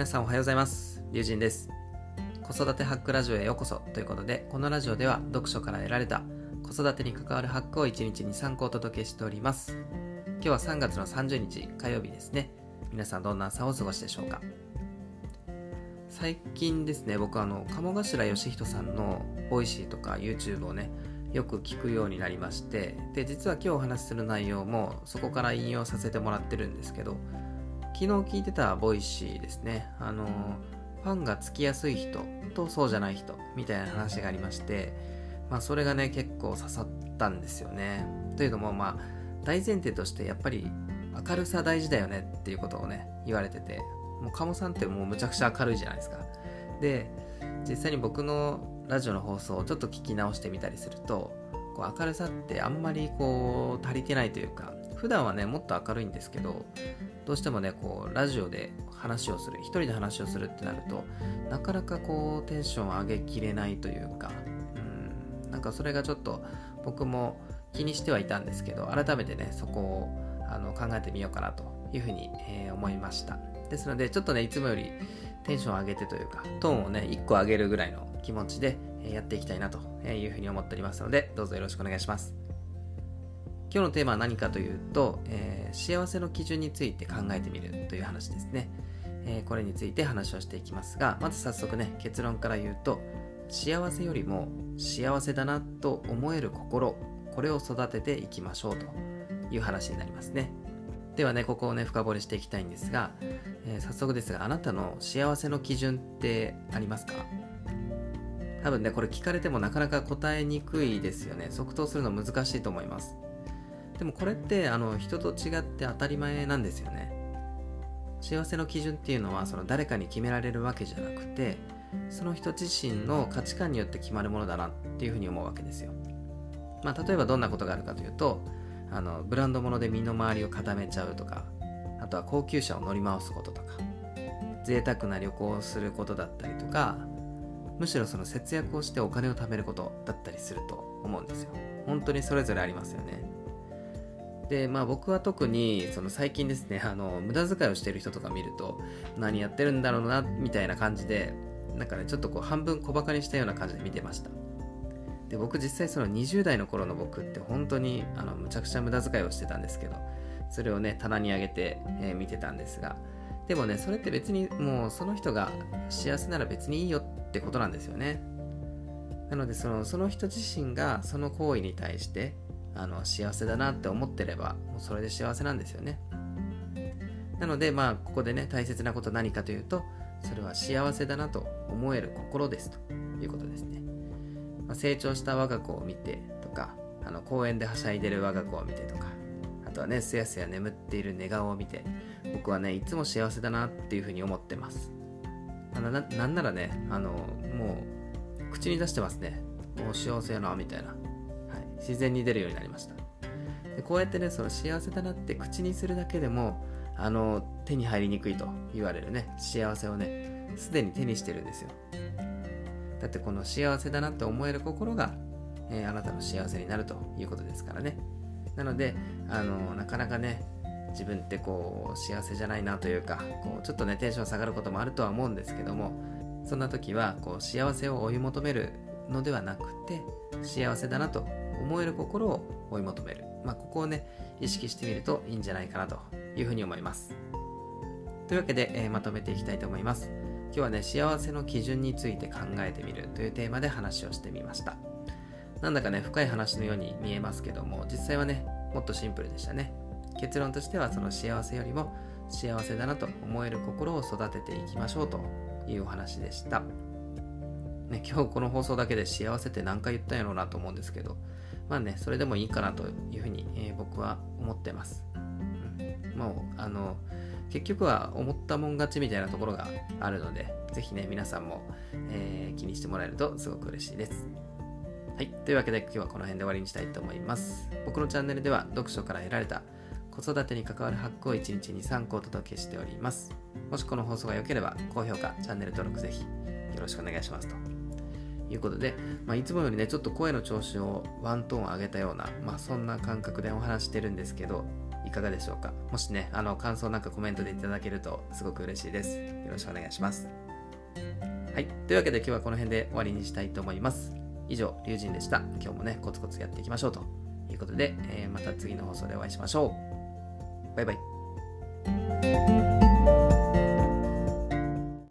皆さんおはようございます。龍神です。子育てハックラジオへようこそということで、このラジオでは読書から得られた子育てに関わるハックを1日に3個お届けしております。今日は3月の30日火曜日ですね。皆さんどんな朝をお過ごしでしょうか最近ですね、僕あの、鴨頭義人さんの Voicy とか YouTube をね、よく聞くようになりまして、で、実は今日お話しする内容もそこから引用させてもらってるんですけど、昨日聞いてた Voicy ですね、あの、ファンがつきやすい人とそうじゃない人みたいな話がありまして、まあそれがね、結構刺さったんですよね。というのも、まあ、大前提としてやっぱり明るさ大事だよねっていうことをね、言われてて、もう鴨さんってもうむちゃくちゃ明るいじゃないですか。で、実際に僕のラジオの放送をちょっと聞き直してみたりすると、こう明るさってあんまりこう足りてないというか、普段はね、もっと明るいんですけど、どうしてもね、こう、ラジオで話をする、一人で話をするってなると、なかなかこう、テンションを上げきれないというか、うん、なんかそれがちょっと僕も気にしてはいたんですけど、改めてね、そこをあの考えてみようかなというふうに、えー思いました。ですので、ちょっとね、いつもよりテンションを上げてというか、トーンをね、1個上げるぐらいの気持ちでやっていきたいなというふうに思っておりますので、どうぞよろしくお願いします。今日のテーマは何かというと、えー幸せの基準について考えてみるという話ですね、えーこれについて話をしていきますが、まず早速ね、結論から言うと、幸せよりも幸せだなと思える心、これを育てていきましょうという話になりますね。ではね、ここをね、深掘りしていきたいんですが、えー早速ですが、あなたの幸せの基準ってありますか？多分ね、これ聞かれてもなかなか答えにくいですよね。即答するの難しいと思います。でもこれってあの人と違って当たり前なんですよね。幸せの基準っていうのはその誰かに決められるわけじゃなくてその人自身の価値観によって決まるものだなっていうふうに思うわけですよ。まあ例えばどんなことがあるかというとあのブランド物で身の回りを固めちゃうとかあとは高級車を乗り回すこととか贅沢な旅行をすることだったりとかむしろその節約をしてお金を貯めることだったりすると思うんですよ。本当にそれぞれありますよね。でまあ僕は特にその最近ですねあの無駄遣いをしてる人とか見ると何やってるんだろうなみたいな感じでなんかねちょっとこう半分小バカにしたような感じで見てました。で僕実際その20代の頃の僕って本当にあのむちゃくちゃ無駄遣いをしてたんですけどそれをね棚に上げて、えー見てたんですがでもねそれって別にもうその人が幸せなら別にいいよってことなんですよね。なのでそのその人自身がその行為に対してあの幸せだなって思ってればもうそれで幸せなんですよね。なのでまあここでね大切なこと何かというとそれは幸せだなと思える心ですということですね、まあ、成長した我が子を見てとかあの公園ではしゃいでる我が子を見てとかあとはねすやすや眠っている寝顔を見て僕はねいつも幸せだなっていうふうに思ってます。ななんならねあのもう口に出してますね。もう幸せやなみたいな、自然に出るようになりました。でこうやってねその幸せだなって口にするだけでもあの手に入りにくいと言われるね幸せをねすでに手にしてるんですよ。だってこの幸せだなって思える心が、えーあなたの幸せになるということですからね。なのであのなかなかね自分ってこう幸せじゃないなというかこうちょっとねテンション下がることもあるとは思うんですけどもそんな時はこう幸せを追い求めるのではなくて幸せだなと思える心を追い求める、まあ、ここをね意識してみるといいんじゃないかなというふうに思います。というわけで、えーまとめていきたいと思います。今日はね幸せの基準について考えてみるというテーマで話をしてみました。なんだかね深い話のように見えますけども実際はねもっとシンプルでしたね。結論としてはその幸せよりも幸せだなと思える心を育てていきましょうというお話でした。ね、今日この放送だけで幸せって何回言ったんやろうなと思うんですけど、まあね、それでもいいかなというふうに、えー僕は思ってます。うん、もう、あの、結局は思ったもん勝ちみたいなところがあるので、ぜひね、皆さんも、えー気にしてもらえるとすごく嬉しいです。はい。というわけで今日はこの辺で終わりにしたいと思います。僕のチャンネルでは読書から得られた子育てに関わるハックを1日に3個お届けしております。もしこの放送が良ければ高評価、チャンネル登録ぜひよろしくお願いしますと。いうことで、まあ、いつもよりね、ちょっと声の調子をワントーン上げたような、まあ、そんな感覚でお話してるんですけど、いかがでしょうか？もしね、あの、感想なんかコメントでいただけるとすごく嬉しいです。よろしくお願いします。はい。というわけで今日はこの辺で終わりにしたいと思います。以上、龍神でした。今日もね、コツコツやっていきましょうということで、えー、また次の放送でお会いしましょう。バイバイ。